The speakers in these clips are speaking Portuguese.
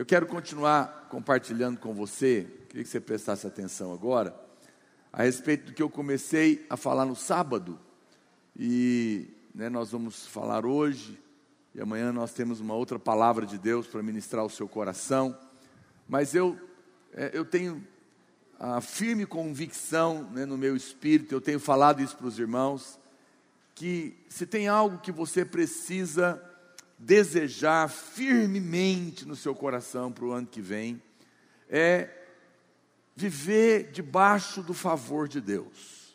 Eu quero continuar compartilhando com você, queria que você prestasse atenção agora, a respeito do que eu comecei a falar no sábado. E né, nós vamos falar hoje, e amanhã nós temos uma outra palavra de Deus para ministrar o seu coração. Mas eu, é, eu tenho a firme convicção né, no meu espírito, eu tenho falado isso para os irmãos, que se tem algo que você precisa desejar firmemente no seu coração para o ano que vem, é viver debaixo do favor de Deus.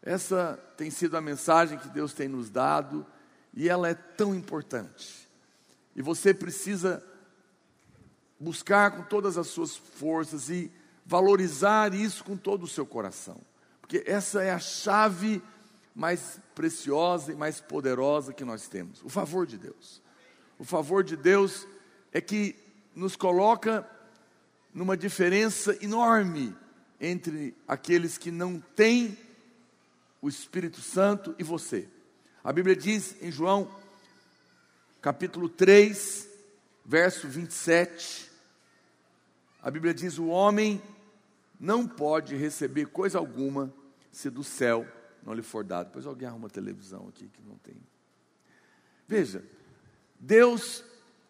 Essa tem sido a mensagem que Deus tem nos dado e ela é tão importante. E você precisa buscar com todas as suas forças e valorizar isso com todo o seu coração, porque essa é a chave mais preciosa e mais poderosa que nós temos: o favor de Deus. O favor de Deus é que nos coloca numa diferença enorme entre aqueles que não têm o Espírito Santo e você. A Bíblia diz em João, capítulo 3, verso 27, a Bíblia diz: O homem não pode receber coisa alguma se do céu não lhe for dado. Depois alguém arruma televisão aqui que não tem. Veja, Deus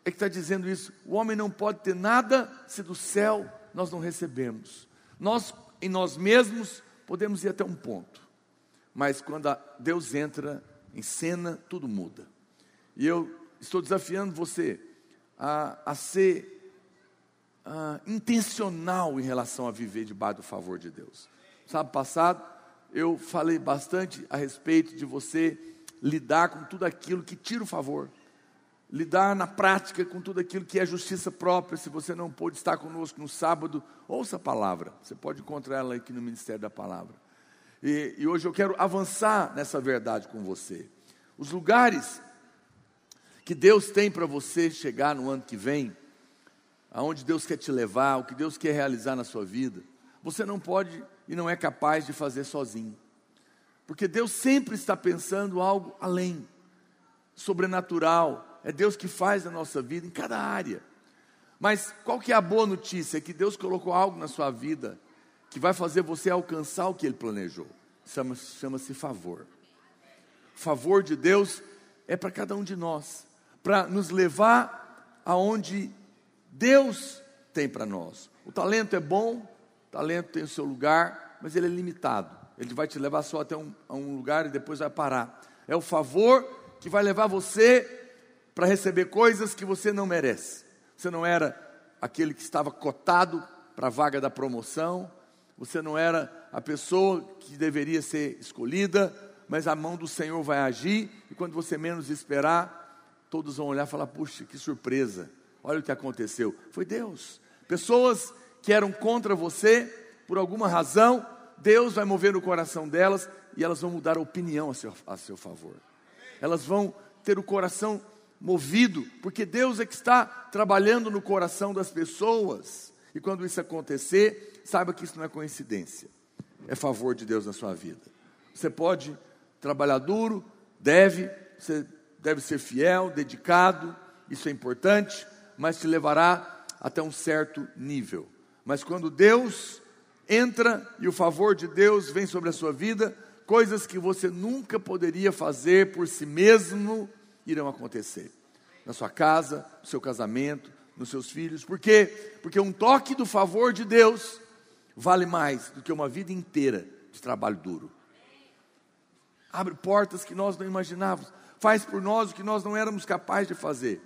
é que está dizendo isso. O homem não pode ter nada se do céu nós não recebemos. Nós, em nós mesmos, podemos ir até um ponto. Mas quando Deus entra em cena, tudo muda. E eu estou desafiando você a, a ser intencional em relação a viver debaixo do favor de Deus. Sábado passado, eu falei bastante a respeito de você lidar com tudo aquilo que tira o favor, lidar na prática com tudo aquilo que é justiça própria. Se você não pôde estar conosco no sábado, ouça a palavra, você pode encontrar ela aqui no Ministério da Palavra. E, e hoje eu quero avançar nessa verdade com você. Os lugares que Deus tem para você chegar no ano que vem, aonde Deus quer te levar, o que Deus quer realizar na sua vida, você não pode e não é capaz de fazer sozinho. Porque Deus sempre está pensando algo além, sobrenatural. É Deus que faz na nossa vida em cada área. Mas qual que é a boa notícia? É que Deus colocou algo na sua vida que vai fazer você alcançar o que Ele planejou. Chama-se chama favor. Favor de Deus é para cada um de nós, para nos levar aonde Deus tem para nós. O talento é bom, talento tem o seu lugar, mas ele é limitado. Ele vai te levar só até um, a um lugar e depois vai parar. É o favor que vai levar você para receber coisas que você não merece. Você não era aquele que estava cotado para a vaga da promoção, você não era a pessoa que deveria ser escolhida, mas a mão do Senhor vai agir, e quando você menos esperar, todos vão olhar e falar: puxa, que surpresa, olha o que aconteceu. Foi Deus. Pessoas que eram contra você, por alguma razão, Deus vai mover no coração delas e elas vão mudar a opinião a seu, a seu favor. Elas vão ter o coração movido, porque Deus é que está trabalhando no coração das pessoas. E quando isso acontecer, saiba que isso não é coincidência, é favor de Deus na sua vida. Você pode trabalhar duro, deve, você deve ser fiel, dedicado, isso é importante, mas te levará até um certo nível. Mas quando Deus entra e o favor de Deus vem sobre a sua vida, coisas que você nunca poderia fazer por si mesmo irão acontecer. Na sua casa, no seu casamento, nos seus filhos. Por quê? Porque um toque do favor de Deus vale mais do que uma vida inteira de trabalho duro. Abre portas que nós não imaginávamos, faz por nós o que nós não éramos capazes de fazer.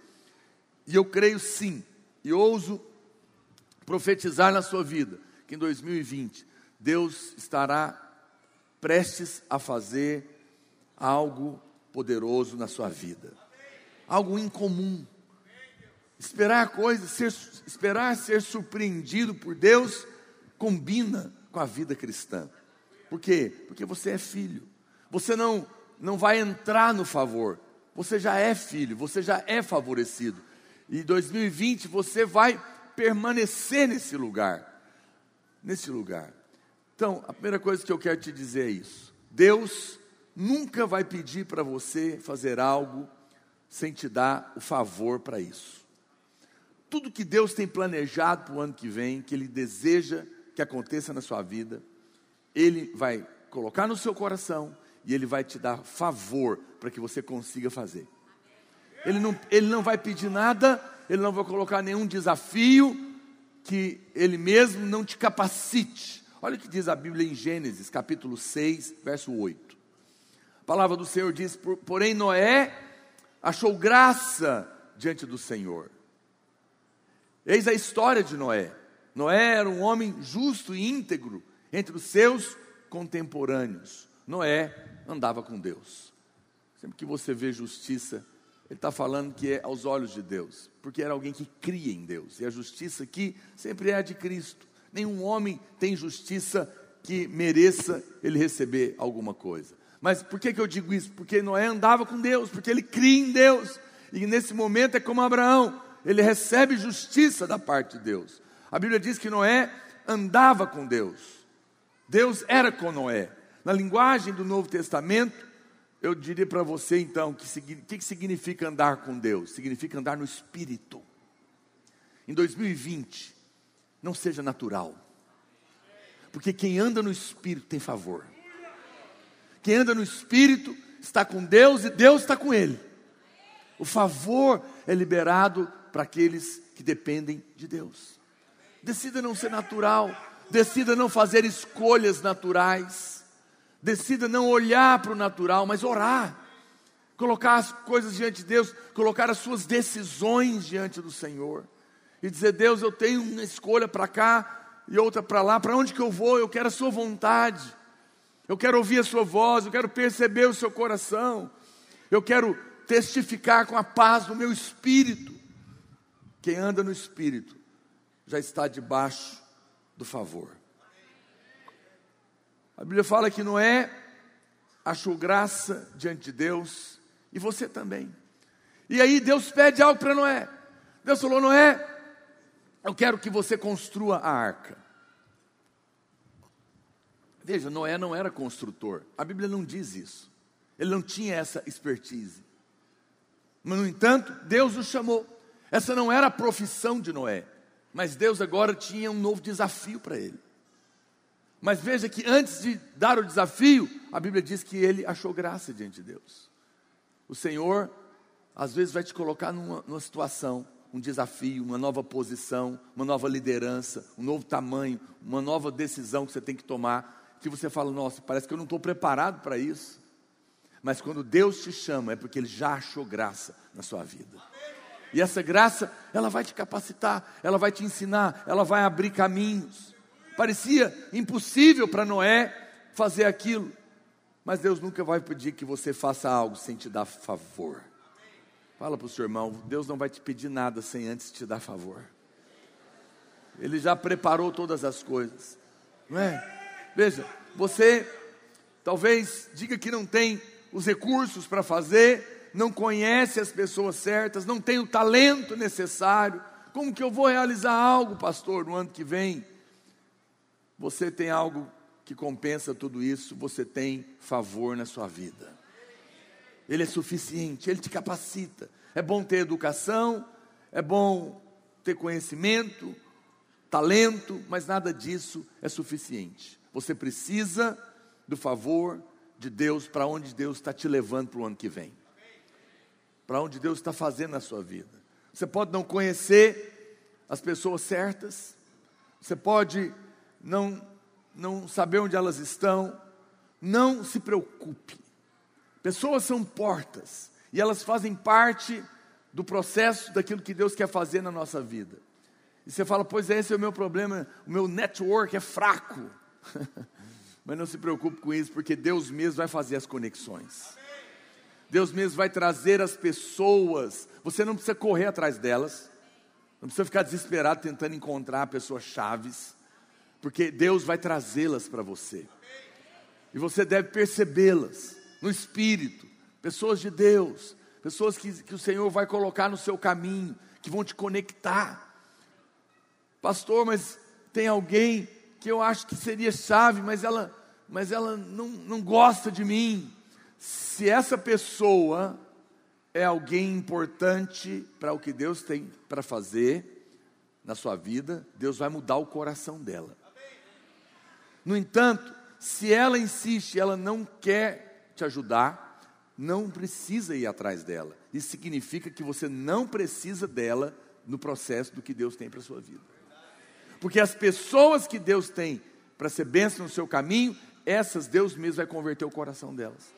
E eu creio sim, e ouso profetizar na sua vida que em 2020 Deus estará prestes a fazer algo poderoso na sua vida, algo incomum. Esperar coisas, ser, esperar ser surpreendido por Deus combina com a vida cristã. Por quê? Porque você é filho. Você não não vai entrar no favor. Você já é filho, você já é favorecido. E em 2020 você vai permanecer nesse lugar. Nesse lugar. Então, a primeira coisa que eu quero te dizer é isso. Deus nunca vai pedir para você fazer algo sem te dar o favor para isso. tudo que Deus tem planejado para o ano que vem, que Ele deseja que aconteça na sua vida, Ele vai colocar no seu coração e Ele vai te dar favor para que você consiga fazer. Ele não, ele não vai pedir nada, Ele não vai colocar nenhum desafio que Ele mesmo não te capacite. Olha o que diz a Bíblia em Gênesis, capítulo 6, verso 8. A palavra do Senhor diz: Porém, Noé achou graça diante do Senhor. Eis a história de Noé. Noé era um homem justo e íntegro entre os seus contemporâneos. Noé andava com Deus. Sempre que você vê justiça, ele está falando que é aos olhos de Deus, porque era alguém que cria em Deus. E a justiça aqui sempre é a de Cristo. Nenhum homem tem justiça que mereça ele receber alguma coisa. Mas por que, que eu digo isso? Porque Noé andava com Deus, porque ele cria em Deus. E nesse momento é como Abraão, ele recebe justiça da parte de Deus. A Bíblia diz que Noé andava com Deus. Deus era com Noé. Na linguagem do Novo Testamento, eu diria para você então que o que significa andar com Deus? Significa andar no Espírito. Em 2020, não seja natural, porque quem anda no Espírito tem favor. Quem anda no Espírito está com Deus e Deus está com ele. O favor é liberado para aqueles que dependem de Deus. Decida não ser natural, decida não fazer escolhas naturais, decida não olhar para o natural, mas orar, colocar as coisas diante de Deus, colocar as suas decisões diante do Senhor e dizer: Deus, eu tenho uma escolha para cá e outra para lá, para onde que eu vou? Eu quero a Sua vontade, eu quero ouvir a Sua voz, eu quero perceber o Seu coração, eu quero testificar com a paz do meu espírito. Quem anda no espírito já está debaixo do favor. A Bíblia fala que Noé achou graça diante de Deus e você também. E aí Deus pede algo para Noé. Deus falou: Noé, eu quero que você construa a arca. Veja, Noé não era construtor. A Bíblia não diz isso. Ele não tinha essa expertise. Mas, no entanto, Deus o chamou. Essa não era a profissão de Noé. Mas Deus agora tinha um novo desafio para ele. Mas veja que antes de dar o desafio, a Bíblia diz que ele achou graça diante de Deus. O Senhor, às vezes, vai te colocar numa, numa situação, um desafio, uma nova posição, uma nova liderança, um novo tamanho, uma nova decisão que você tem que tomar, que você fala, nossa, parece que eu não estou preparado para isso. Mas quando Deus te chama, é porque Ele já achou graça na sua vida. E essa graça, ela vai te capacitar, ela vai te ensinar, ela vai abrir caminhos. Parecia impossível para Noé fazer aquilo, mas Deus nunca vai pedir que você faça algo sem te dar favor. Fala para o seu irmão, Deus não vai te pedir nada sem antes te dar favor. Ele já preparou todas as coisas, não é? Veja, você talvez diga que não tem os recursos para fazer, não conhece as pessoas certas, não tem o talento necessário. Como que eu vou realizar algo, pastor, no ano que vem? Você tem algo que compensa tudo isso, você tem favor na sua vida. Ele é suficiente, ele te capacita. É bom ter educação, é bom ter conhecimento, talento, mas nada disso é suficiente. Você precisa do favor de Deus para onde Deus está te levando para o ano que vem, para onde Deus está fazendo na sua vida. Você pode não conhecer as pessoas certas, você pode não, não saber onde elas estão, não se preocupe. Pessoas são portas e elas fazem parte do processo daquilo que Deus quer fazer na nossa vida. E você fala, pois é, esse é o meu problema, o meu network é fraco. Mas não se preocupe com isso, porque Deus mesmo vai fazer as conexões. Deus mesmo vai trazer as pessoas. Você não precisa correr atrás delas. Não precisa ficar desesperado tentando encontrar pessoas chaves, porque Deus vai trazê-las para você. E você deve percebê-las no espírito, pessoas de Deus, pessoas que, que o Senhor vai colocar no seu caminho, que vão te conectar. Pastor, mas tem alguém que eu acho que seria chave, mas ela, mas ela não, não gosta de mim. Se essa pessoa é alguém importante para o que Deus tem para fazer, na sua vida, Deus vai mudar o coração dela. No entanto, se ela insiste, ela não quer te ajudar, não precisa ir atrás dela. Isso significa que você não precisa dela no processo do que Deus tem para a sua vida. Porque as pessoas que Deus tem para ser bênção no seu caminho, essas Deus mesmo vai converter o coração delas.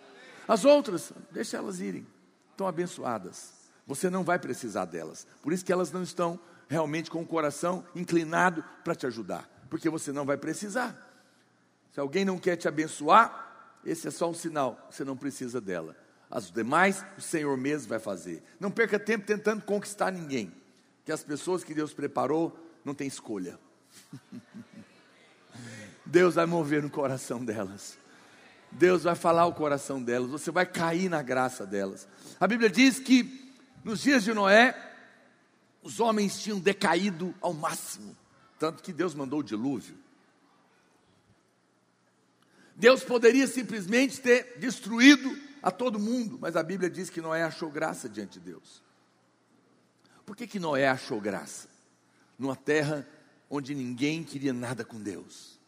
As outras, deixa elas irem, estão abençoadas. Você não vai precisar delas. Por isso que elas não estão realmente com o coração inclinado para te ajudar, porque você não vai precisar. Se alguém não quer te abençoar, esse é só um sinal, você não precisa dela. As demais, o Senhor mesmo vai fazer. Não perca tempo tentando conquistar ninguém, que as pessoas que Deus preparou não têm escolha. Deus vai mover no coração delas. Deus vai falar o coração delas, você vai cair na graça delas. A Bíblia diz que nos dias de Noé, os homens tinham decaído ao máximo, tanto que Deus mandou o dilúvio. Deus poderia simplesmente ter destruído a todo mundo, mas a Bíblia diz que Noé achou graça diante de Deus. Por que, que Noé achou graça? Numa terra onde ninguém queria nada com Deus.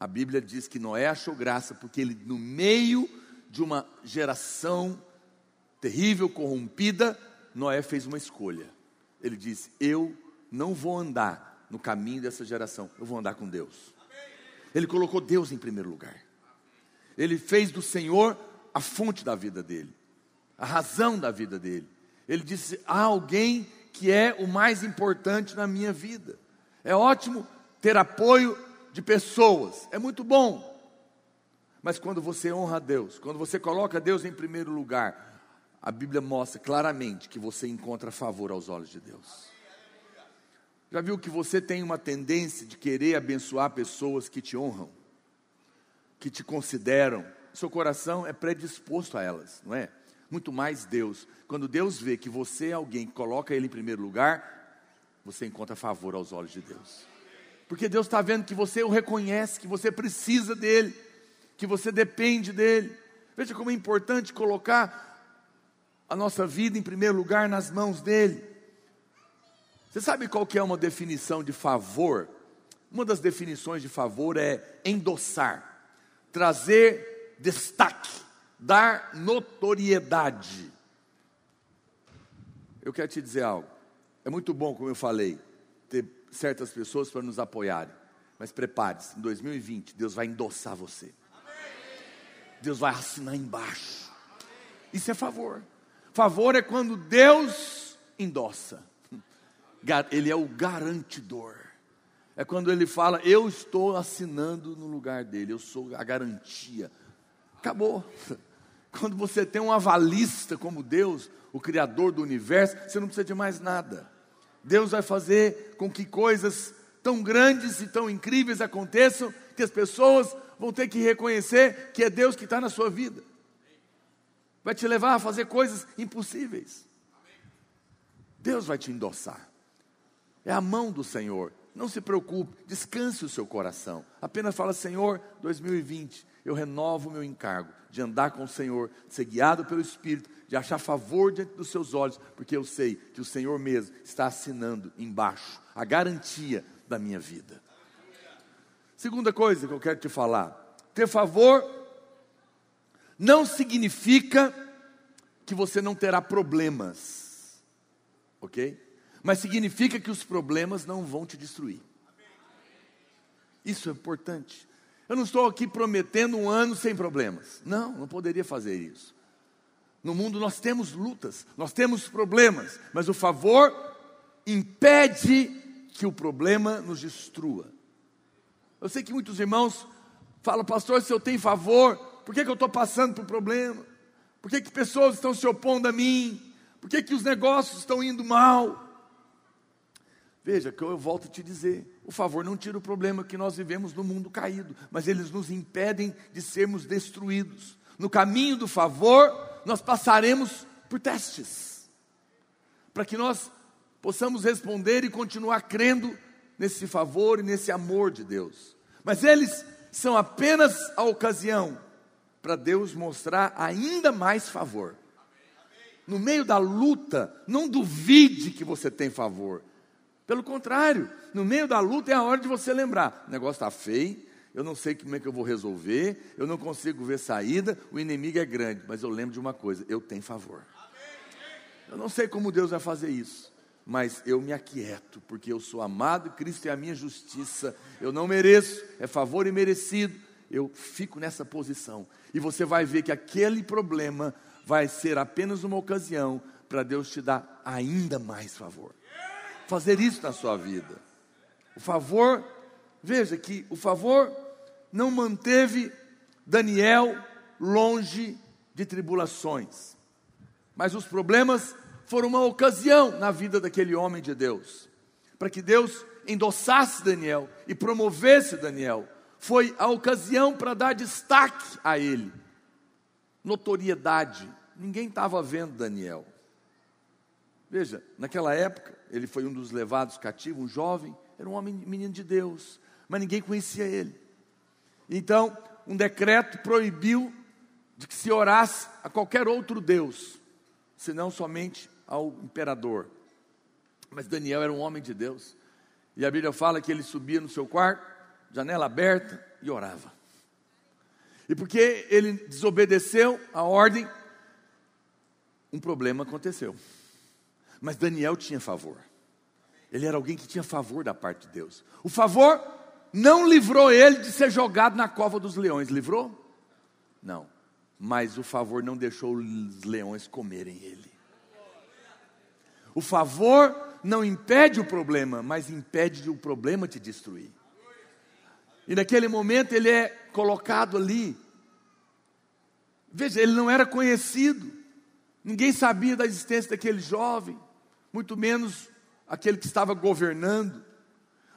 A Bíblia diz que Noé achou graça porque ele, no meio de uma geração terrível, corrompida, Noé fez uma escolha. Ele disse: Eu não vou andar no caminho dessa geração, eu vou andar com Deus. Ele colocou Deus em primeiro lugar. Ele fez do Senhor a fonte da vida dele, a razão da vida dele. Ele disse: há alguém que é o mais importante na minha vida. É ótimo ter apoio de pessoas, é muito bom. Mas quando você honra a Deus, quando você coloca Deus em primeiro lugar, a Bíblia mostra claramente que você encontra favor aos olhos de Deus. Já viu que você tem uma tendência de querer abençoar pessoas que te honram, que te consideram, seu coração é predisposto a elas, não é? Muito mais Deus. Quando Deus vê que você é alguém que coloca Ele em primeiro lugar, você encontra favor aos olhos de Deus. Porque Deus está vendo que você o reconhece, que você precisa dEle, que você depende dEle. Veja como é importante colocar a nossa vida em primeiro lugar nas mãos dEle. Você sabe qual que é uma definição de favor? Uma das definições de favor é endossar, trazer destaque, dar notoriedade. Eu quero te dizer algo. É muito bom, como eu falei, ter certas pessoas para nos apoiarem. Mas prepare-se, em 2020, Deus vai endossar você. Deus vai assinar embaixo. Isso é favor. Favor é quando Deus endossa. Ele é o garantidor. É quando ele fala, eu estou assinando no lugar dele, eu sou a garantia. Acabou. Quando você tem um avalista como Deus, o Criador do universo, você não precisa de mais nada. Deus vai fazer com que coisas tão grandes e tão incríveis aconteçam que as pessoas vão ter que reconhecer que é Deus que está na sua vida. Vai te levar a fazer coisas impossíveis. Deus vai te endossar. É a mão do Senhor. Não se preocupe, descanse o seu coração. Apenas fala, Senhor, 2020, eu renovo o meu encargo de andar com o Senhor, de ser guiado pelo Espírito, de achar favor diante dos seus olhos, porque eu sei que o Senhor mesmo está assinando embaixo a garantia da minha vida. Segunda coisa que eu quero te falar: ter favor não significa que você não terá problemas, ok? Mas significa que os problemas não vão te destruir. Isso é importante. Eu não estou aqui prometendo um ano sem problemas. Não, não poderia fazer isso. No mundo nós temos lutas, nós temos problemas, mas o favor impede que o problema nos destrua. Eu sei que muitos irmãos falam, pastor, se eu tenho favor, por que, que eu estou passando por problema? Por que, que pessoas estão se opondo a mim? Por que, que os negócios estão indo mal? Veja, que eu volto a te dizer: o favor não tira o problema que nós vivemos no mundo caído, mas eles nos impedem de sermos destruídos. No caminho do favor, nós passaremos por testes, para que nós possamos responder e continuar crendo nesse favor e nesse amor de Deus. Mas eles são apenas a ocasião para Deus mostrar ainda mais favor. No meio da luta, não duvide que você tem favor Pelo contrário, no meio da luta é a hora de você lembrar: o negócio está feio, eu não sei como é que eu vou resolver, eu não consigo ver saída, o inimigo é grande, mas eu lembro de uma coisa: eu tenho favor. Eu não sei como Deus vai fazer isso, mas eu me aquieto, porque eu sou amado, Cristo é a minha justiça, eu não mereço, é favor imerecido, eu fico nessa posição. E você vai ver que aquele problema vai ser apenas uma ocasião para Deus te dar ainda mais favor. Fazer isso na sua vida. O favor, veja que o favor não manteve Daniel longe de tribulações, mas os problemas foram uma ocasião na vida daquele homem de Deus, para que Deus endossasse Daniel e promovesse Daniel. Foi a ocasião para dar destaque a ele, notoriedade. Ninguém estava vendo Daniel. Veja, naquela época, ele foi um dos levados cativos, um jovem, era um homem, menino de Deus, mas ninguém conhecia ele. Então, um decreto proibiu de que se orasse a qualquer outro Deus, senão somente ao imperador. Mas Daniel era um homem de Deus. E a Bíblia fala que ele subia no seu quarto, janela aberta, e orava. E porque ele desobedeceu a ordem, um problema aconteceu. Mas Daniel tinha favor. Ele era alguém que tinha favor da parte de Deus. O favor não livrou ele de ser jogado na cova dos leões, livrou? Não. Mas o favor não deixou os leões comerem ele. O favor não impede o problema, mas impede o problema te destruir. E naquele momento ele é colocado ali. Veja, ele não era conhecido, ninguém sabia da existência daquele jovem, muito menos aquele que estava governando.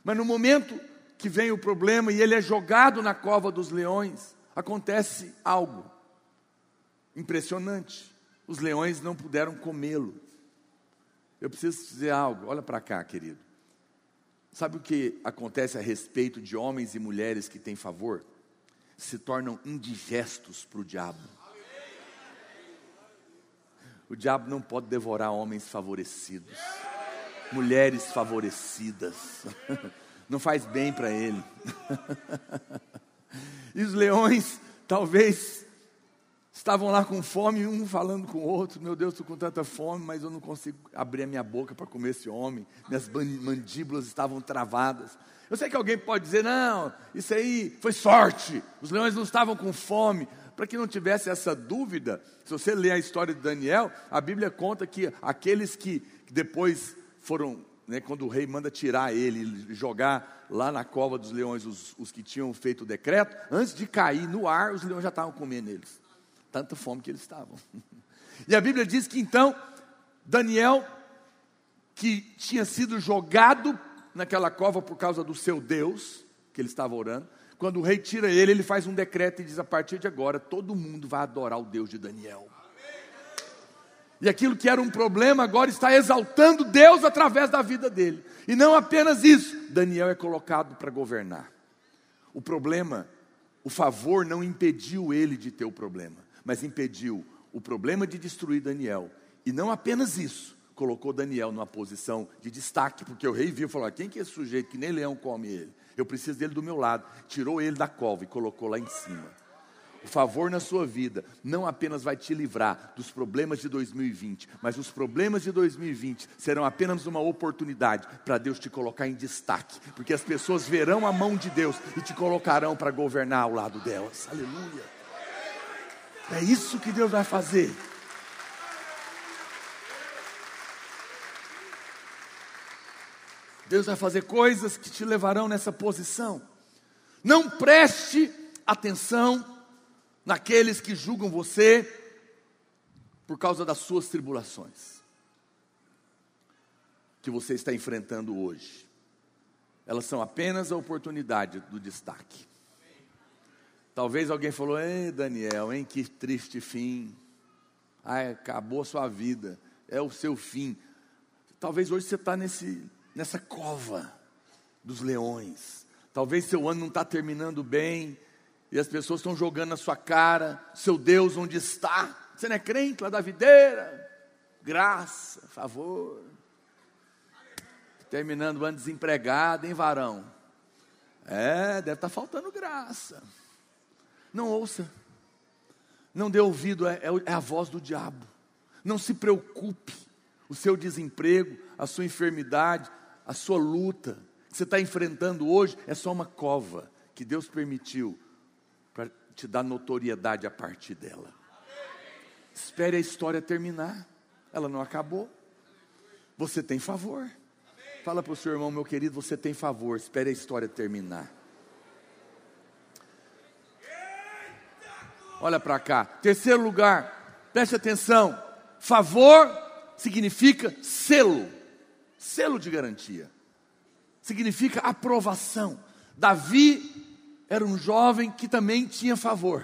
Mas no momento que vem o problema e ele é jogado na cova dos leões, acontece algo impressionante. Os leões não puderam comê-lo. Eu preciso dizer algo, olha para cá, querido. Sabe o que acontece a respeito de homens e mulheres que têm favor? Se tornam indigestos para o diabo. O diabo não pode devorar homens favorecidos, mulheres favorecidas. Não faz bem para ele. E os leões, talvez Estavam lá com fome, um falando com o outro: Meu Deus, estou com tanta fome, mas eu não consigo abrir a minha boca para comer esse homem. Minhas mandíbulas estavam travadas. Eu sei que alguém pode dizer: Não, isso aí foi sorte. Os leões não estavam com fome. Para que não tivesse essa dúvida, se você ler a história de Daniel, a Bíblia conta que aqueles que depois foram, né, quando o rei manda tirar ele, jogar lá na cova dos leões os, os que tinham feito o decreto, antes de cair no ar, os leões já estavam comendo eles tanta fome que eles estavam. E a Bíblia diz que então, Daniel, que tinha sido jogado naquela cova por causa do seu Deus, que ele estava orando, quando o rei tira ele, ele faz um decreto e diz: a partir de agora, todo mundo vai adorar o Deus de Daniel. E aquilo que era um problema agora está exaltando Deus através da vida dele. E não apenas isso, Daniel é colocado para governar. O problema, o favor não impediu ele de ter o problema mas impediu o problema de destruir Daniel. E não apenas isso, colocou Daniel numa posição de destaque, porque o rei viu e falou: quem que é esse sujeito que nem leão come ele? Eu preciso dele do meu lado. Tirou ele da cova e colocou lá em cima. O favor na sua vida não apenas vai te livrar dos problemas de 2020, mas os problemas de 2020 serão apenas uma oportunidade para Deus te colocar em destaque, porque as pessoas verão a mão de Deus e te colocarão para governar ao lado delas. Aleluia. É isso que Deus vai fazer. Deus vai fazer coisas que te levarão nessa posição. Não preste atenção naqueles que julgam você por causa das suas tribulações que você está enfrentando hoje. Elas são apenas a oportunidade do destaque. Talvez alguém falou: Ei, Daniel, hein, que triste fim. Ai, acabou a sua vida, é o seu fim. Talvez hoje você está nessa cova dos leões. Talvez seu ano não está terminando bem e as pessoas estão jogando na sua cara, seu Deus onde está? Você não é crente lá da videira? Graça, favor. Terminando o ano desempregado, hein, varão? É, deve estar tá faltando graça. Não ouça. Não dê ouvido, é, é, é a voz do diabo. Não se preocupe. O seu desemprego, a sua enfermidade, a sua luta que você está enfrentando hoje é só uma cova que Deus permitiu para te dar notoriedade a partir dela. Espere a história terminar. Ela não acabou. Você tem favor. Fala para o seu irmão, meu querido, você tem favor. Espere a história terminar. Olha para cá. Terceiro lugar, preste atenção. Favor significa selo, selo de garantia. Significa aprovação. Davi era um jovem que também tinha favor.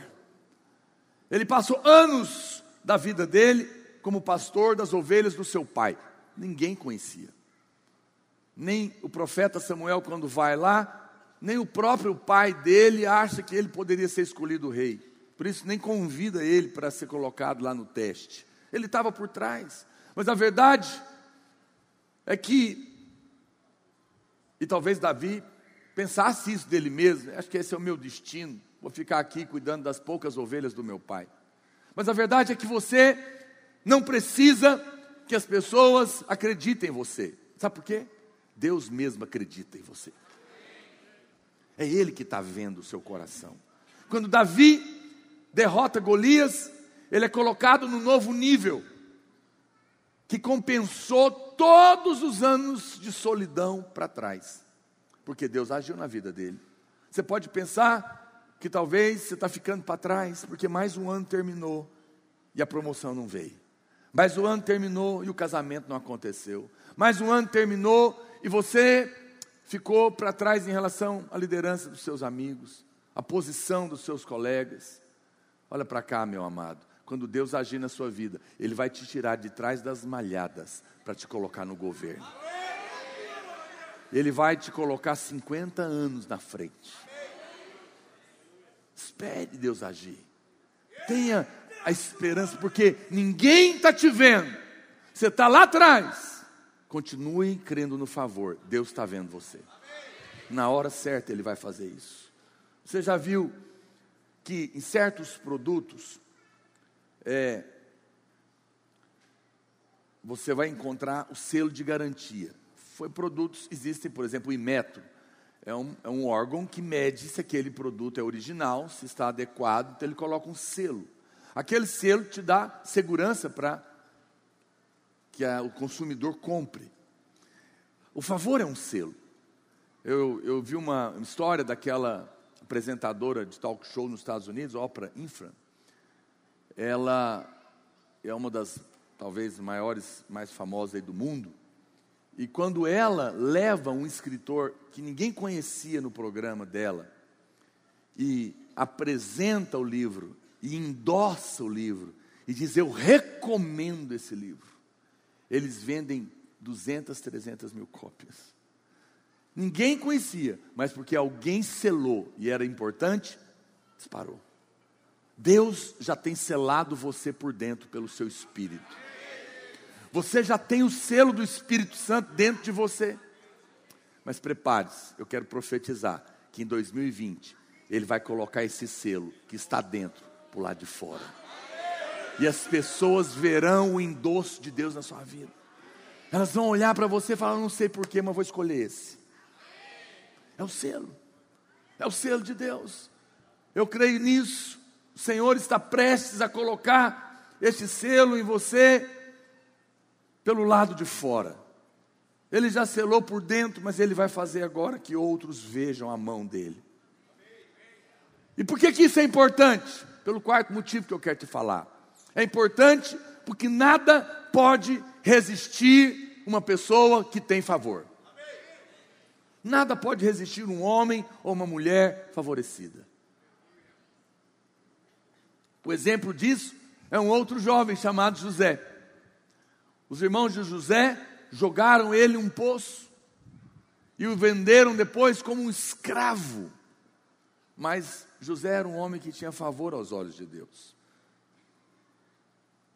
Ele passou anos da vida dele como pastor das ovelhas do seu pai. Ninguém conhecia. Nem o profeta Samuel, quando vai lá, nem o próprio pai dele acha que ele poderia ser escolhido rei. Por isso, nem convida ele para ser colocado lá no teste. Ele estava por trás. Mas a verdade é que, e talvez Davi pensasse isso dele mesmo, acho que esse é o meu destino, vou ficar aqui cuidando das poucas ovelhas do meu pai. Mas a verdade é que você não precisa que as pessoas acreditem em você. Sabe por quê? Deus mesmo acredita em você. É Ele que está vendo o seu coração. Quando Davi derrota Golias, ele é colocado no novo nível, que compensou todos os anos de solidão para trás, porque Deus agiu na vida dele. Você pode pensar que talvez você está ficando para trás, porque mais um ano terminou e a promoção não veio. Mais um ano terminou e o casamento não aconteceu. Mais um ano terminou e você ficou para trás em relação à liderança dos seus amigos, à posição dos seus colegas. Olha para cá, meu amado. Quando Deus agir na sua vida, Ele vai te tirar de trás das malhadas para te colocar no governo. Ele vai te colocar 50 anos na frente. Espere Deus agir. Tenha a esperança, porque ninguém está te vendo. Você está lá atrás. Continue crendo no favor. Deus está vendo você. Na hora certa Ele vai fazer isso. Você já viu que em certos produtos é, você vai encontrar o selo de garantia. Foi produtos, existem, por exemplo, o Imetro. É um, é um órgão que mede se aquele produto é original, se está adequado, então ele coloca um selo. Aquele selo te dá segurança para que a, o consumidor compre. O favor é um selo. Eu, eu vi uma história daquela apresentadora de talk show nos Estados Unidos, Oprah Infra, ela é uma das talvez maiores, mais famosas do mundo. E quando ela leva um escritor que ninguém conhecia no programa dela e apresenta o livro e endossa o livro e diz: Eu recomendo esse livro. Eles vendem 200, 300 mil cópias. Ninguém conhecia, mas porque alguém selou e era importante, disparou. Deus já tem selado você por dentro pelo seu espírito. Você já tem o selo do Espírito Santo dentro de você. Mas prepare-se, eu quero profetizar que em 2020 ele vai colocar esse selo que está dentro por lado de fora. E as pessoas verão o endosso de Deus na sua vida. Elas vão olhar para você e falar: não sei porquê, mas vou escolher esse. É o selo. É o selo de Deus. Eu creio nisso. O Senhor está prestes a colocar este selo em você pelo lado de fora. Ele já selou por dentro, mas ele vai fazer agora que outros vejam a mão dele. E por que, que isso é importante? Pelo quarto motivo que eu quero te falar. É importante porque nada pode resistir uma pessoa que tem favor. Nada pode resistir um homem ou uma mulher favorecida. O exemplo disso é um outro jovem chamado José. Os irmãos de José jogaram ele um poço e o venderam depois como um escravo. Mas José era um homem que tinha favor aos olhos de Deus.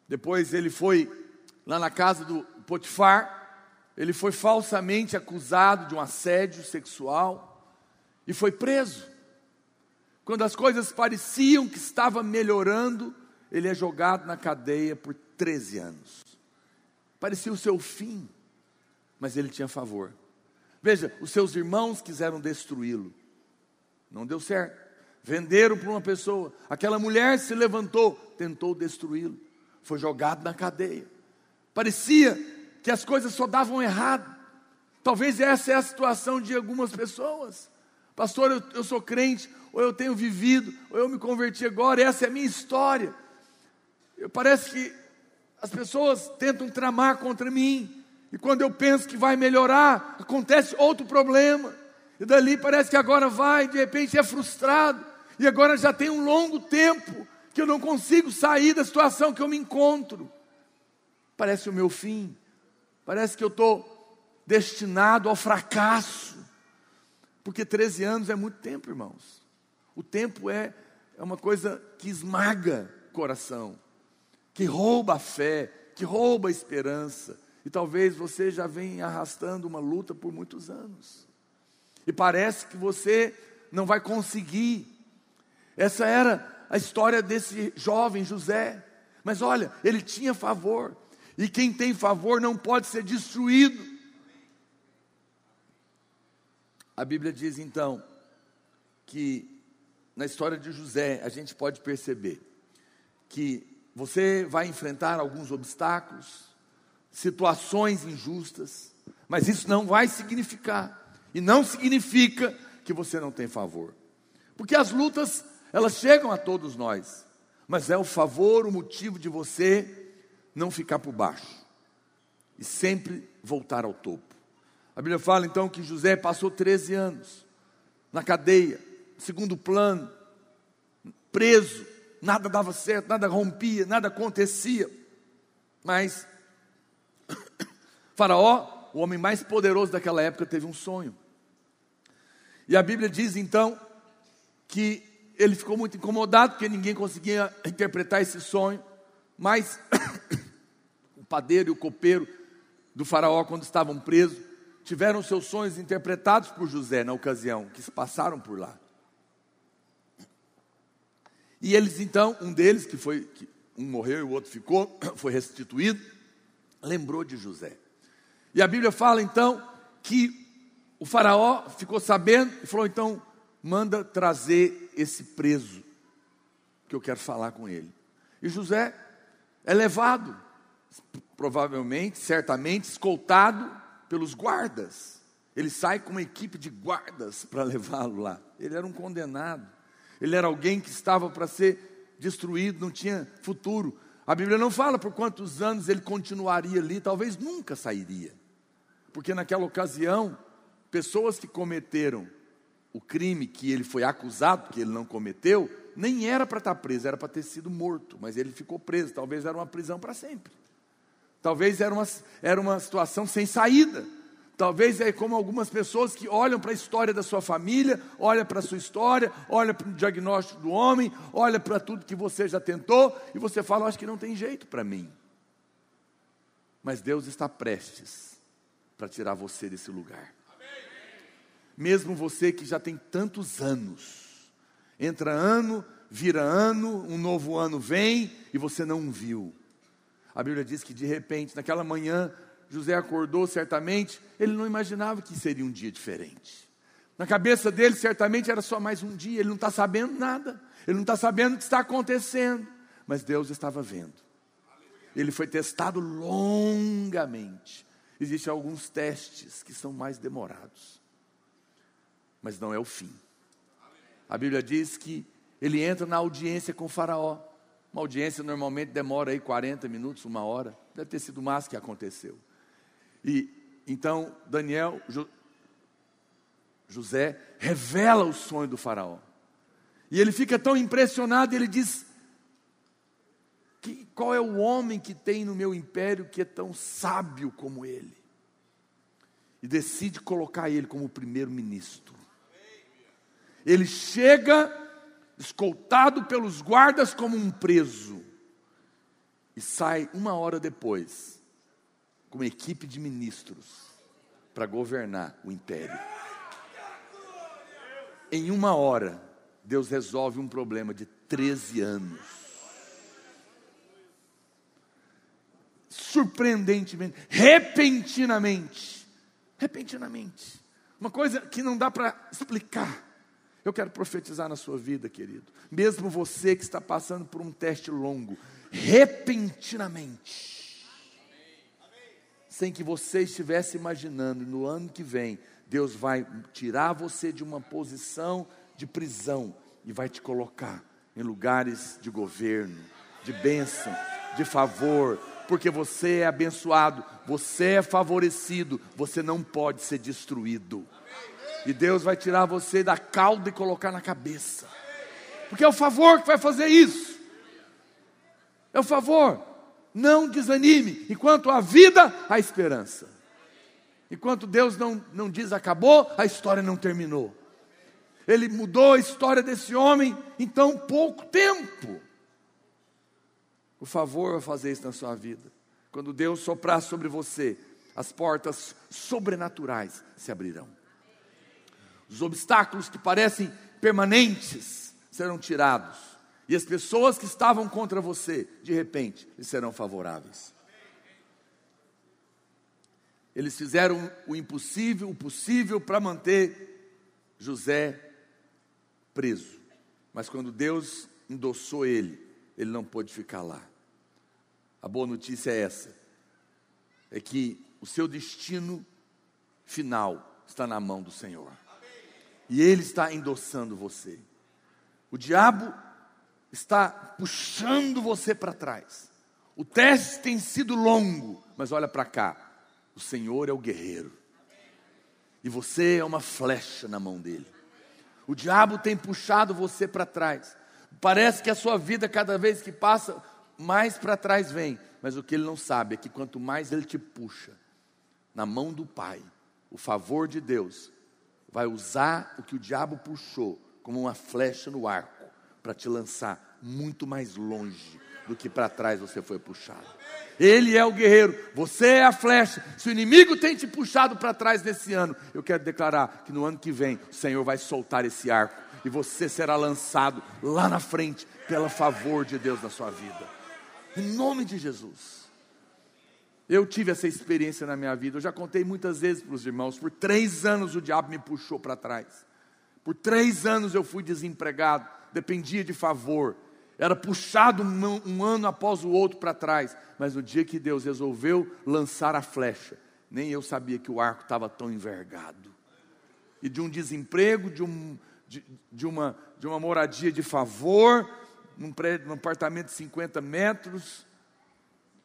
Depois ele foi lá na casa do Potifar ele foi falsamente acusado de um assédio sexual e foi preso. Quando as coisas pareciam que estavam melhorando, ele é jogado na cadeia por 13 anos. Parecia o seu fim, mas ele tinha favor. Veja, os seus irmãos quiseram destruí-lo, não deu certo. Venderam para uma pessoa, aquela mulher se levantou, tentou destruí-lo, foi jogado na cadeia. Parecia que as coisas só davam errado. Talvez essa é a situação de algumas pessoas. Pastor, eu, eu sou crente, ou eu tenho vivido, ou eu me converti agora, essa é a minha história. Eu, parece que as pessoas tentam tramar contra mim, e quando eu penso que vai melhorar, acontece outro problema, e dali parece que agora vai, de repente é frustrado, e agora já tem um longo tempo que eu não consigo sair da situação que eu me encontro. Parece o meu fim. Parece que eu estou destinado ao fracasso. Porque 13 anos é muito tempo, irmãos. O tempo é, é uma coisa que esmaga o coração, que rouba a fé, que rouba a esperança. E talvez você já venha arrastando uma luta por muitos anos. E parece que você não vai conseguir. Essa era a história desse jovem José. Mas olha, ele tinha favor. E quem tem favor não pode ser destruído. A Bíblia diz então que na história de José a gente pode perceber que você vai enfrentar alguns obstáculos, situações injustas, mas isso não vai significar e não significa que você não tem favor. Porque as lutas, elas chegam a todos nós, mas é o favor o motivo de você não ficar por baixo e sempre voltar ao topo. A Bíblia fala então que José passou 13 anos na cadeia, segundo plano, preso, nada dava certo, nada rompia, nada acontecia. Mas Faraó, o homem mais poderoso daquela época, teve um sonho. E a Bíblia diz então que ele ficou muito incomodado porque ninguém conseguia interpretar esse sonho, mas padeiro e o copeiro do faraó, quando estavam presos, tiveram seus sonhos interpretados por José na ocasião, que se passaram por lá. E eles então, um deles, que foi, que um morreu e o outro ficou, foi restituído, lembrou de José. E a Bíblia fala então que o faraó ficou sabendo e falou: então, manda trazer esse preso, que eu quero falar com ele. E José é levado provavelmente, certamente, escoltado pelos guardas. Ele sai com uma equipe de guardas para levá-lo lá. Ele era um condenado. Ele era alguém que estava para ser destruído, não tinha futuro. A Bíblia não fala por quantos anos ele continuaria ali, talvez nunca sairia. Porque naquela ocasião, pessoas que cometeram o crime que ele foi acusado, que ele não cometeu, nem era para estar preso, era para ter sido morto, mas ele ficou preso, talvez era uma prisão para sempre. Talvez era uma, era uma situação sem saída. Talvez é como algumas pessoas que olham para a história da sua família, olham para a sua história, olham para o diagnóstico do homem, olham para tudo que você já tentou e você fala: Acho que não tem jeito para mim. Mas Deus está prestes para tirar você desse lugar. Mesmo você que já tem tantos anos, entra ano, vira ano, um novo ano vem e você não viu. A Bíblia diz que de repente, naquela manhã, José acordou certamente, ele não imaginava que seria um dia diferente. Na cabeça dele, certamente era só mais um dia, ele não está sabendo nada, ele não está sabendo o que está acontecendo, mas Deus estava vendo. Ele foi testado longamente. Existem alguns testes que são mais demorados, mas não é o fim. A Bíblia diz que ele entra na audiência com Faraó. Uma audiência normalmente demora aí 40 minutos, uma hora. Deve ter sido mais que aconteceu. E então Daniel, jo, José, revela o sonho do faraó. E ele fica tão impressionado, ele diz: que, qual é o homem que tem no meu império que é tão sábio como ele? E decide colocar ele como primeiro-ministro. Ele chega escoltado pelos guardas como um preso, e sai uma hora depois, com uma equipe de ministros para governar o império. Em uma hora, Deus resolve um problema de 13 anos. Surpreendentemente, repentinamente. Repentinamente. Uma coisa que não dá para explicar. Eu quero profetizar na sua vida, querido. Mesmo você que está passando por um teste longo, repentinamente, sem que você estivesse imaginando, no ano que vem, Deus vai tirar você de uma posição de prisão e vai te colocar em lugares de governo, de bênção, de favor, porque você é abençoado, você é favorecido, você não pode ser destruído. E Deus vai tirar você da cauda e colocar na cabeça. Porque é o favor que vai fazer isso. É o favor. Não desanime. Enquanto há vida, há esperança. Enquanto Deus não, não diz acabou, a história não terminou. Ele mudou a história desse homem em tão pouco tempo. Por favor, vai fazer isso na sua vida. Quando Deus soprar sobre você, as portas sobrenaturais se abrirão. Os obstáculos que parecem permanentes serão tirados. E as pessoas que estavam contra você, de repente, lhe serão favoráveis. Eles fizeram o impossível, o possível para manter José preso. Mas quando Deus endossou ele, ele não pôde ficar lá. A boa notícia é essa: é que o seu destino final está na mão do Senhor. E Ele está endossando você. O diabo está puxando você para trás. O teste tem sido longo, mas olha para cá. O Senhor é o guerreiro. E você é uma flecha na mão dele. O diabo tem puxado você para trás. Parece que a sua vida, cada vez que passa, mais para trás vem. Mas o que ele não sabe é que quanto mais ele te puxa na mão do Pai, o favor de Deus vai usar o que o diabo puxou como uma flecha no arco para te lançar muito mais longe do que para trás você foi puxado. Ele é o guerreiro, você é a flecha. Se o inimigo tem te puxado para trás nesse ano, eu quero declarar que no ano que vem o Senhor vai soltar esse arco e você será lançado lá na frente pelo favor de Deus na sua vida. Em nome de Jesus. Eu tive essa experiência na minha vida. Eu já contei muitas vezes para os irmãos. Por três anos o diabo me puxou para trás. Por três anos eu fui desempregado, dependia de favor era puxado um, ano após o outro para trás, mas no dia que Deus resolveu lançar a flecha, nem eu sabia que o arco estava tão envergado. E de um desemprego, de, um, de, de, uma, de uma moradia de favor, num, prédio, num apartamento de 50 metros,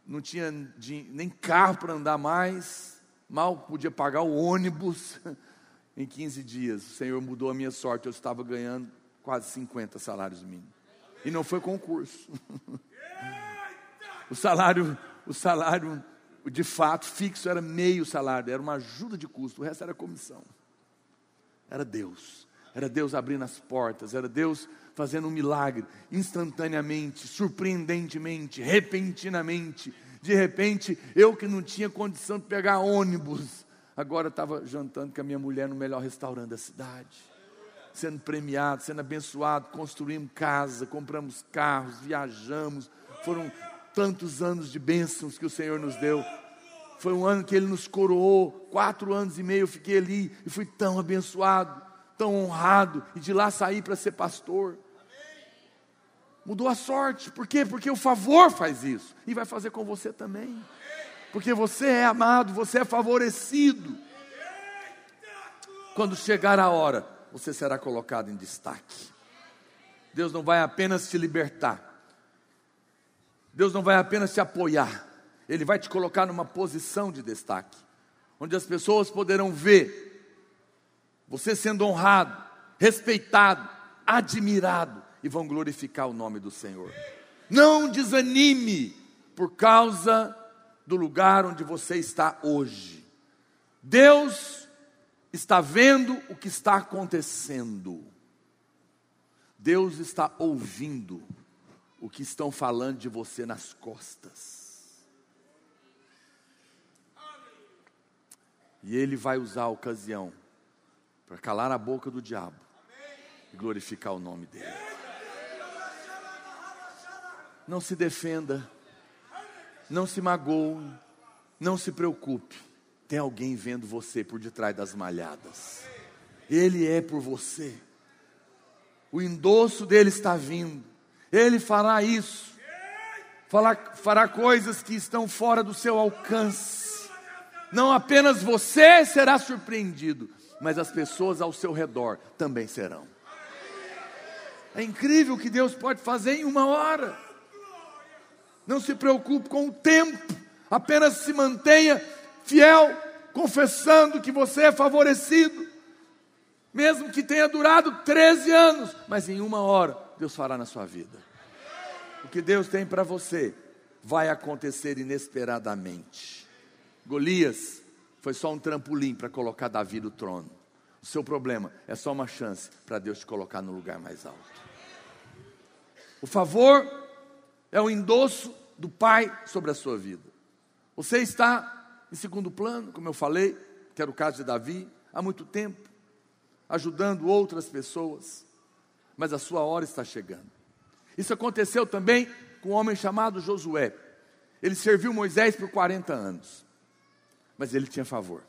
não tinha nem carro para andar mais, mal podia pagar o ônibus. Em 15 dias, o Senhor mudou a minha sorte, eu estava ganhando quase 50 salários mínimos. E não foi concurso. o salário, o salário de fato fixo era meio salário, era uma ajuda de custo, o resto era comissão. Era Deus. Era Deus abrindo as portas, era Deus fazendo um milagre instantaneamente, surpreendentemente, repentinamente. De repente, eu que não tinha condição de pegar ônibus, agora estava jantando com a minha mulher no melhor restaurante da cidade sendo premiado, sendo abençoado, construímos casa, compramos carros, viajamos. Foram tantos anos de bênçãos que o Senhor nos deu. Foi um ano que Ele nos coroou, quatro anos e meio eu fiquei ali e fui tão abençoado, tão honrado, e de lá saí para ser pastor. Mudou a sorte, por quê? Porque o favor faz isso, e vai fazer com você também, porque você é amado, você é favorecido. Quando chegar a hora, você será colocado em destaque. Deus não vai apenas te libertar, Deus não vai apenas te apoiar, Ele vai te colocar numa posição de destaque, onde as pessoas poderão ver você sendo honrado, respeitado, admirado e vão glorificar o nome do Senhor. Não desanime por causa do lugar onde você está hoje. Deus está vendo o que está acontecendo. Deus está ouvindo o que estão falando de você nas costas. E ele vai usar a ocasião para calar a boca do diabo e glorificar o nome dele. Não se defenda, não se magoe, não se preocupe. Tem alguém vendo você por detrás das malhadas. Ele é por você. O endosso dele está vindo. Ele fará isso. Fará, fará coisas que estão fora do seu alcance. Não apenas você será surpreendido, mas as pessoas ao seu redor também serão. É incrível o que Deus pode fazer em uma hora. Não se preocupe com o tempo, apenas se mantenha fiel, confessando que você é favorecido, mesmo que tenha durado 13 anos, mas em uma hora Deus fará na sua vida. O que Deus tem para você vai acontecer inesperadamente. Golias foi só um trampolim para colocar Davi no trono. O seu problema é só uma chance para Deus te colocar no lugar mais alto. O favor é o endosso do Pai sobre a sua vida. Você está em segundo plano, como eu falei, que era o caso de Davi, há muito tempo, ajudando outras pessoas, mas a sua hora está chegando. Isso aconteceu também com um homem chamado Josué. Ele serviu Moisés por 40 anos, mas ele tinha favor.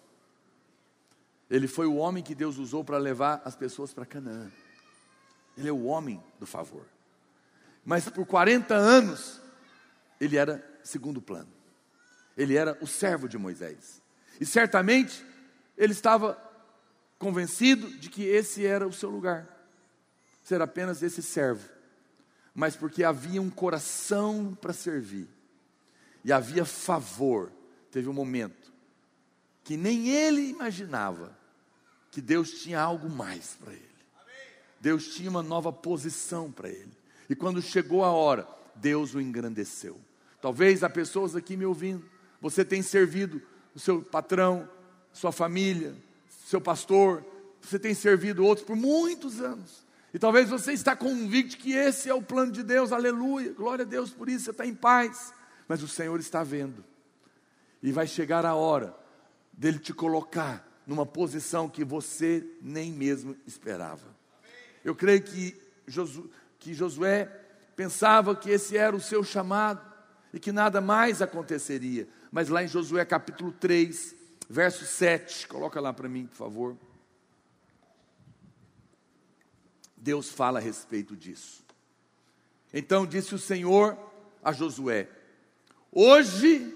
Ele foi o homem que Deus usou para levar as pessoas para Canaã. Ele é o homem do favor. Mas por 40 anos, ele era segundo plano. Ele era o servo de Moisés. E certamente, ele estava convencido de que esse era o seu lugar. Ser apenas esse servo. Mas porque havia um coração para servir. E havia favor. Teve um momento que nem ele imaginava que Deus tinha algo mais para ele. Deus tinha uma nova posição para ele. E quando chegou a hora, Deus o engrandeceu. Talvez há pessoas aqui me ouvindo, você tem servido o seu patrão, sua família, seu pastor, você tem servido outros por muitos anos. E talvez você está convicto que esse é o plano de Deus, aleluia, glória a Deus por isso, você está em paz. Mas o Senhor está vendo. E vai chegar a hora dele te colocar numa posição que você nem mesmo esperava. Eu creio que, Josu, que Josué pensava que esse era o seu chamado e que nada mais aconteceria. Mas lá em Josué capítulo 3, verso 7, coloca lá para mim, por favor. Deus fala a respeito disso. Então disse o Senhor a Josué: Hoje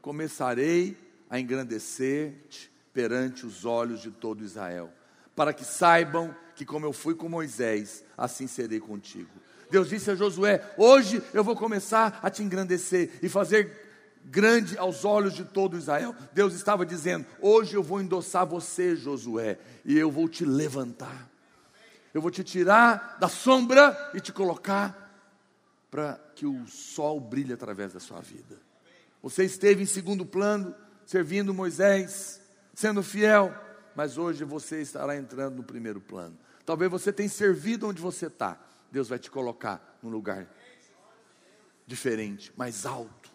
começarei a engrandecer-te perante os olhos de todo Israel, para que saibam que, como eu fui com Moisés, assim serei contigo. Deus disse a Josué: Hoje eu vou começar a te engrandecer e fazer grande aos olhos de todo Israel. Deus estava dizendo: Hoje eu vou endossar você, Josué, e eu vou te levantar. Eu vou te tirar da sombra e te colocar para que o sol brilhe através da sua vida. Você esteve em segundo plano, servindo Moisés, sendo fiel, mas hoje você estará entrando no primeiro plano. Talvez você tenha servido onde você está, Deus vai te colocar num lugar diferente, mais alto.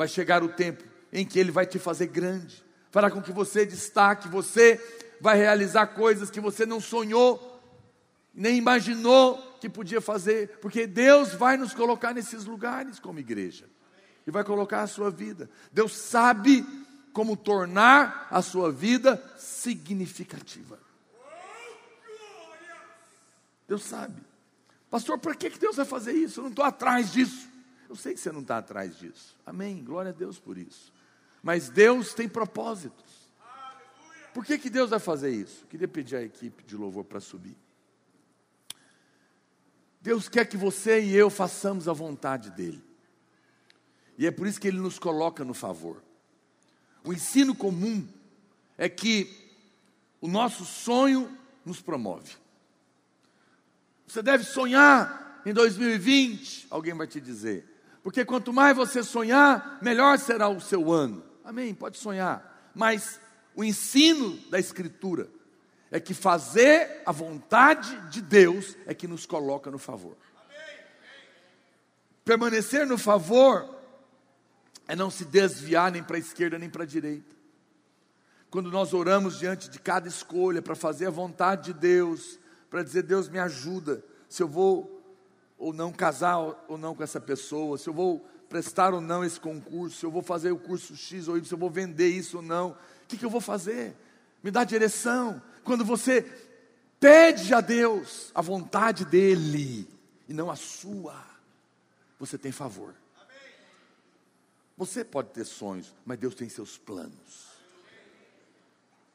Vai chegar o tempo em que Ele vai te fazer grande, fará com que você destaque, você vai realizar coisas que você não sonhou, nem imaginou que podia fazer, porque Deus vai nos colocar nesses lugares como igreja, e vai colocar a sua vida. Deus sabe como tornar a sua vida significativa. Deus sabe. Pastor, por que Deus vai fazer isso? Eu não estou atrás disso. Eu sei que você não está atrás disso. Amém. Glória a Deus por isso. Mas Deus tem propósitos. Por que, que Deus vai fazer isso? Queria pedir à equipe de louvor para subir. Deus quer que você e eu façamos a vontade dEle. E é por isso que Ele nos coloca no favor. O ensino comum é que o nosso sonho nos promove. Você deve sonhar em 2020, alguém vai te dizer. Porque quanto mais você sonhar, melhor será o seu ano. Amém? Pode sonhar. Mas o ensino da Escritura é que fazer a vontade de Deus é que nos coloca no favor. Permanecer no favor é não se desviar nem para a esquerda nem para a direita. quando nós oramos diante de cada escolha para fazer a vontade de Deus, para dizer: Deus me ajuda, se eu vou ou não casar ou não com essa pessoa, se eu vou prestar ou não esse concurso, se eu vou fazer o curso X ou Y, se eu vou vender isso ou não, o que, que eu vou fazer? Me dá direção. Quando você pede a Deus a vontade dEle e não a sua, você tem favor. Você pode ter sonhos, mas Deus tem seus planos.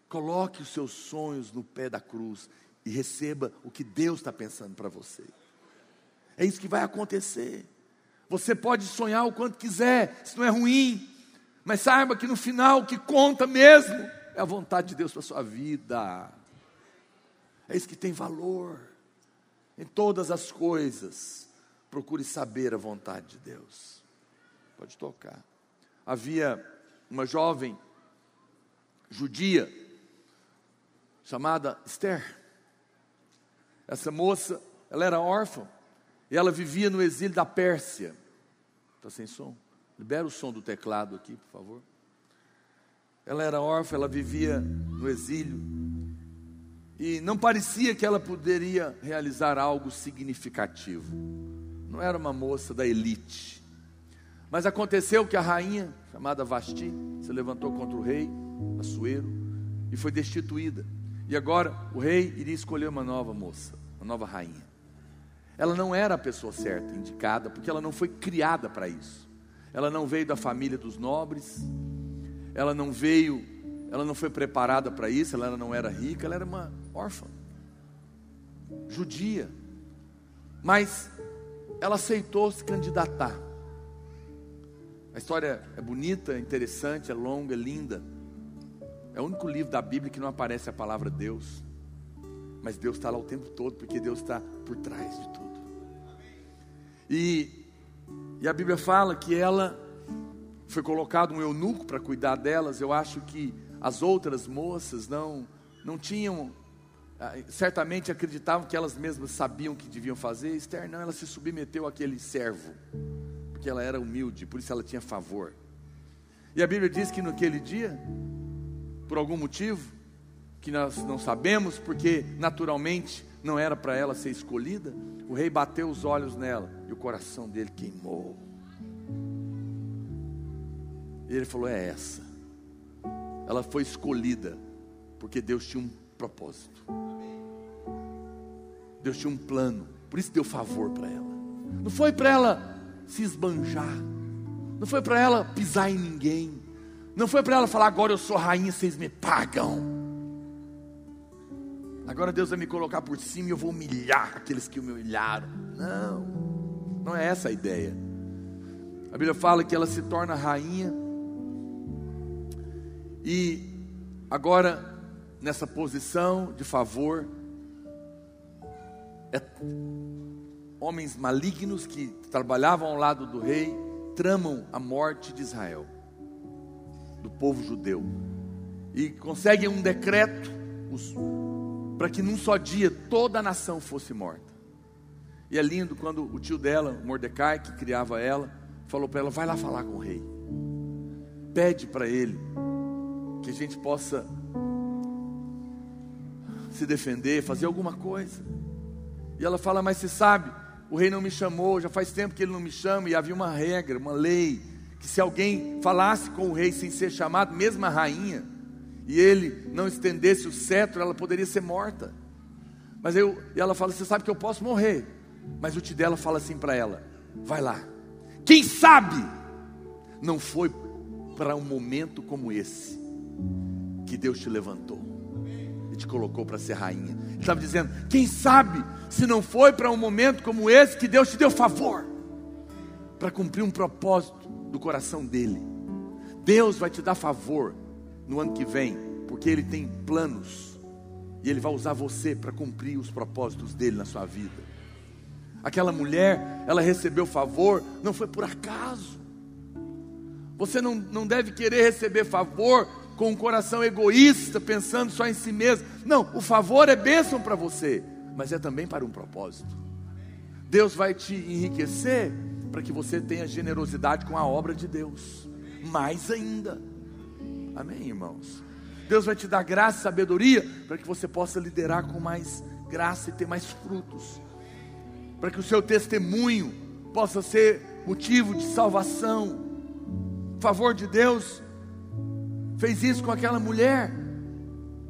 Coloque os seus sonhos no pé da cruz e receba o que Deus está pensando para você. É isso que vai acontecer. Você pode sonhar o quanto quiser, isso não é ruim, mas saiba que no final o que conta mesmo é a vontade de Deus para a sua vida. É isso que tem valor. Em todas as coisas, procure saber a vontade de Deus. Pode tocar. Havia uma jovem judia chamada Esther. Essa moça, ela era órfã e ela vivia no exílio da Pérsia. Está sem som? Libera o som do teclado aqui, por favor. Ela era órfã, ela vivia no exílio. E não parecia que ela poderia realizar algo significativo. Não era uma moça da elite. Mas aconteceu que a rainha, chamada Vasti, se levantou contra o rei, Assuero, e foi destituída. E agora o rei iria escolher uma nova moça, uma nova rainha. Ela não era a pessoa certa, indicada, porque ela não foi criada para isso. Ela não veio da família dos nobres, ela não veio, ela não foi preparada para isso, ela não era rica, ela era uma órfã, judia. Mas ela aceitou se candidatar. A história é bonita, é interessante, é longa, é linda. É o único livro da Bíblia que não aparece a palavra Deus. Mas Deus está lá o tempo todo, porque Deus está por trás de tudo. E, e a Bíblia fala que ela foi colocado um eunuco para cuidar delas. Eu acho que as outras moças não, não tinham, ah, certamente acreditavam que elas mesmas sabiam o que deviam fazer. Esther não, ela se submeteu àquele servo, porque ela era humilde, por isso ela tinha favor. E a Bíblia diz que naquele dia por algum motivo que nós não sabemos, porque naturalmente não era para ela ser escolhida, o rei bateu os olhos nela e o coração dele queimou. E ele falou: É essa. Ela foi escolhida porque Deus tinha um propósito. Deus tinha um plano, por isso deu favor para ela. Não foi para ela se esbanjar, não foi para ela pisar em ninguém, não foi para ela falar, agora eu sou rainha, vocês me pagam. Agora Deus vai me colocar por cima e eu vou humilhar aqueles que me humilharam. Não, não é essa a ideia. A Bíblia fala que ela se torna rainha. E agora, nessa posição de favor, é, homens malignos que trabalhavam ao lado do rei tramam a morte de Israel do povo judeu. E conseguem um decreto para que num só dia toda a nação fosse morta. E é lindo quando o tio dela, Mordecai, que criava ela, falou para ela: vai lá falar com o rei. Pede para ele que a gente possa se defender, fazer alguma coisa. E ela fala: Mas você sabe, o rei não me chamou, já faz tempo que ele não me chama, e havia uma regra, uma lei que se alguém falasse com o rei sem ser chamado, mesmo a rainha, e ele não estendesse o cetro, ela poderia ser morta. Mas eu, e ela fala: Você sabe que eu posso morrer. Mas o tio dela fala assim para ela: Vai lá. Quem sabe não foi para um momento como esse que Deus te levantou e te colocou para ser rainha. Ele estava dizendo: Quem sabe se não foi para um momento como esse que Deus te deu favor para cumprir um propósito do coração dele. Deus vai te dar favor no ano que vem, porque ele tem planos e ele vai usar você para cumprir os propósitos dele na sua vida. Aquela mulher, ela recebeu favor, não foi por acaso. Você não, não deve querer receber favor com um coração egoísta, pensando só em si mesmo. Não, o favor é bênção para você, mas é também para um propósito. Deus vai te enriquecer para que você tenha generosidade com a obra de Deus. Mais ainda. Amém, irmãos? Deus vai te dar graça e sabedoria para que você possa liderar com mais graça e ter mais frutos. Para que o seu testemunho possa ser motivo de salvação. O favor de Deus fez isso com aquela mulher.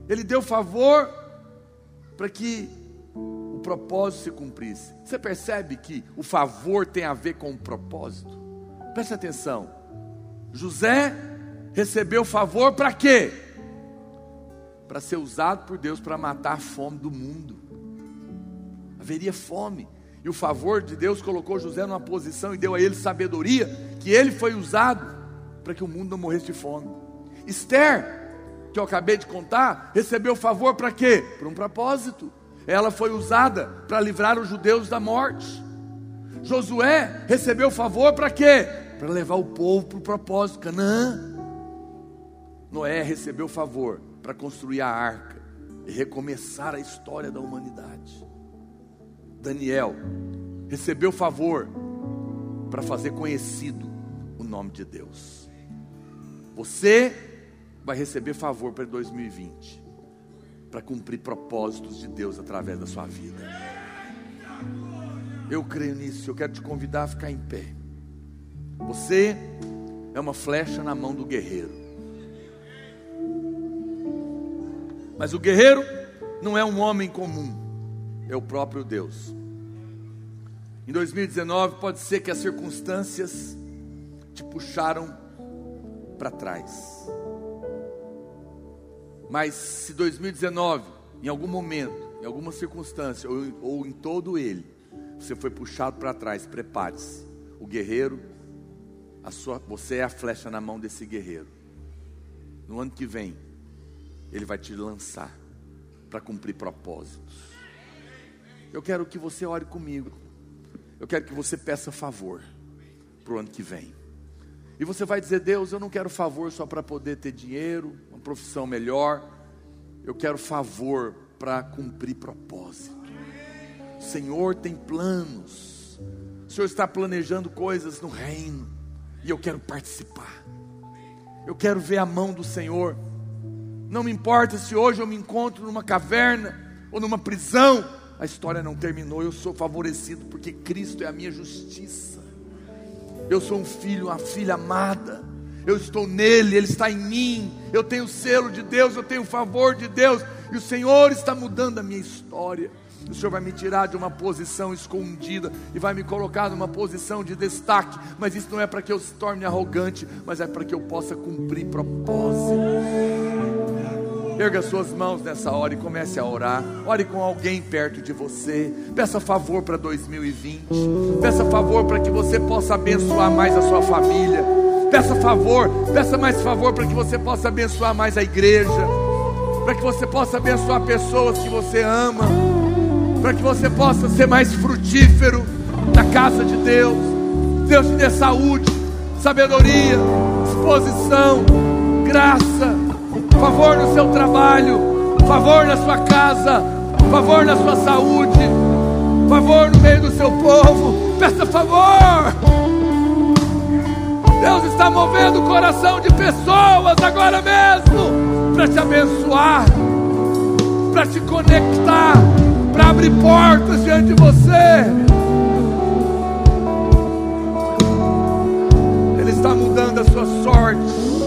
Ele deu favor para que o propósito se cumprisse. Você percebe que o favor tem a ver com o propósito? Preste atenção. José recebeu favor para quê? Para ser usado por Deus para matar a fome do mundo. Haveria fome. E o favor de Deus colocou José numa posição e deu a ele sabedoria, que ele foi usado para que o mundo não morresse de fome. Esther, que eu acabei de contar, recebeu favor para quê? Para um propósito. Ela foi usada para livrar os judeus da morte. Josué recebeu favor para quê? Para levar o povo para o propósito, Canaã. Noé recebeu favor para construir a arca e recomeçar a história da humanidade. Daniel recebeu favor para fazer conhecido o nome de Deus. Você vai receber favor para 2020, para cumprir propósitos de Deus através da sua vida. Eu creio nisso, eu quero te convidar a ficar em pé. Você é uma flecha na mão do guerreiro. Mas o guerreiro não é um homem comum, é o próprio Deus. Em 2019, pode ser que as circunstâncias te puxaram para trás. Mas se 2019, em algum momento, em alguma circunstância, ou, ou em todo ele, você foi puxado para trás, prepare-se. O guerreiro, a sua, você é a flecha na mão desse guerreiro. No ano que vem, ele vai te lançar para cumprir propósitos. Eu quero que você ore comigo. Eu quero que você peça favor para o ano que vem. E você vai dizer: Deus, eu não quero favor só para poder ter dinheiro, uma profissão melhor. Eu quero favor para cumprir propósito. O Senhor tem planos. O Senhor está planejando coisas no reino. E eu quero participar. Eu quero ver a mão do Senhor. Não me importa se hoje eu me encontro numa caverna ou numa prisão. A história não terminou. Eu sou favorecido porque Cristo é a minha justiça. Eu sou um filho, uma filha amada. Eu estou nele, ele está em mim. Eu tenho o selo de Deus, eu tenho o favor de Deus. E o Senhor está mudando a minha história. O Senhor vai me tirar de uma posição escondida e vai me colocar numa posição de destaque. Mas isso não é para que eu se torne arrogante, mas é para que eu possa cumprir propósitos. Erga suas mãos nessa hora e comece a orar. Ore com alguém perto de você. Peça favor para 2020. Peça favor para que você possa abençoar mais a sua família. Peça favor, peça mais favor para que você possa abençoar mais a igreja. Para que você possa abençoar pessoas que você ama para que você possa ser mais frutífero na casa de Deus. Deus te dê saúde, sabedoria, disposição, graça, favor no seu trabalho, favor na sua casa, favor na sua saúde, favor no meio do seu povo. Peça favor. Deus está movendo o coração de pessoas agora mesmo para te abençoar, para te conectar para abrir portas diante de você. Ele está mudando a sua sorte.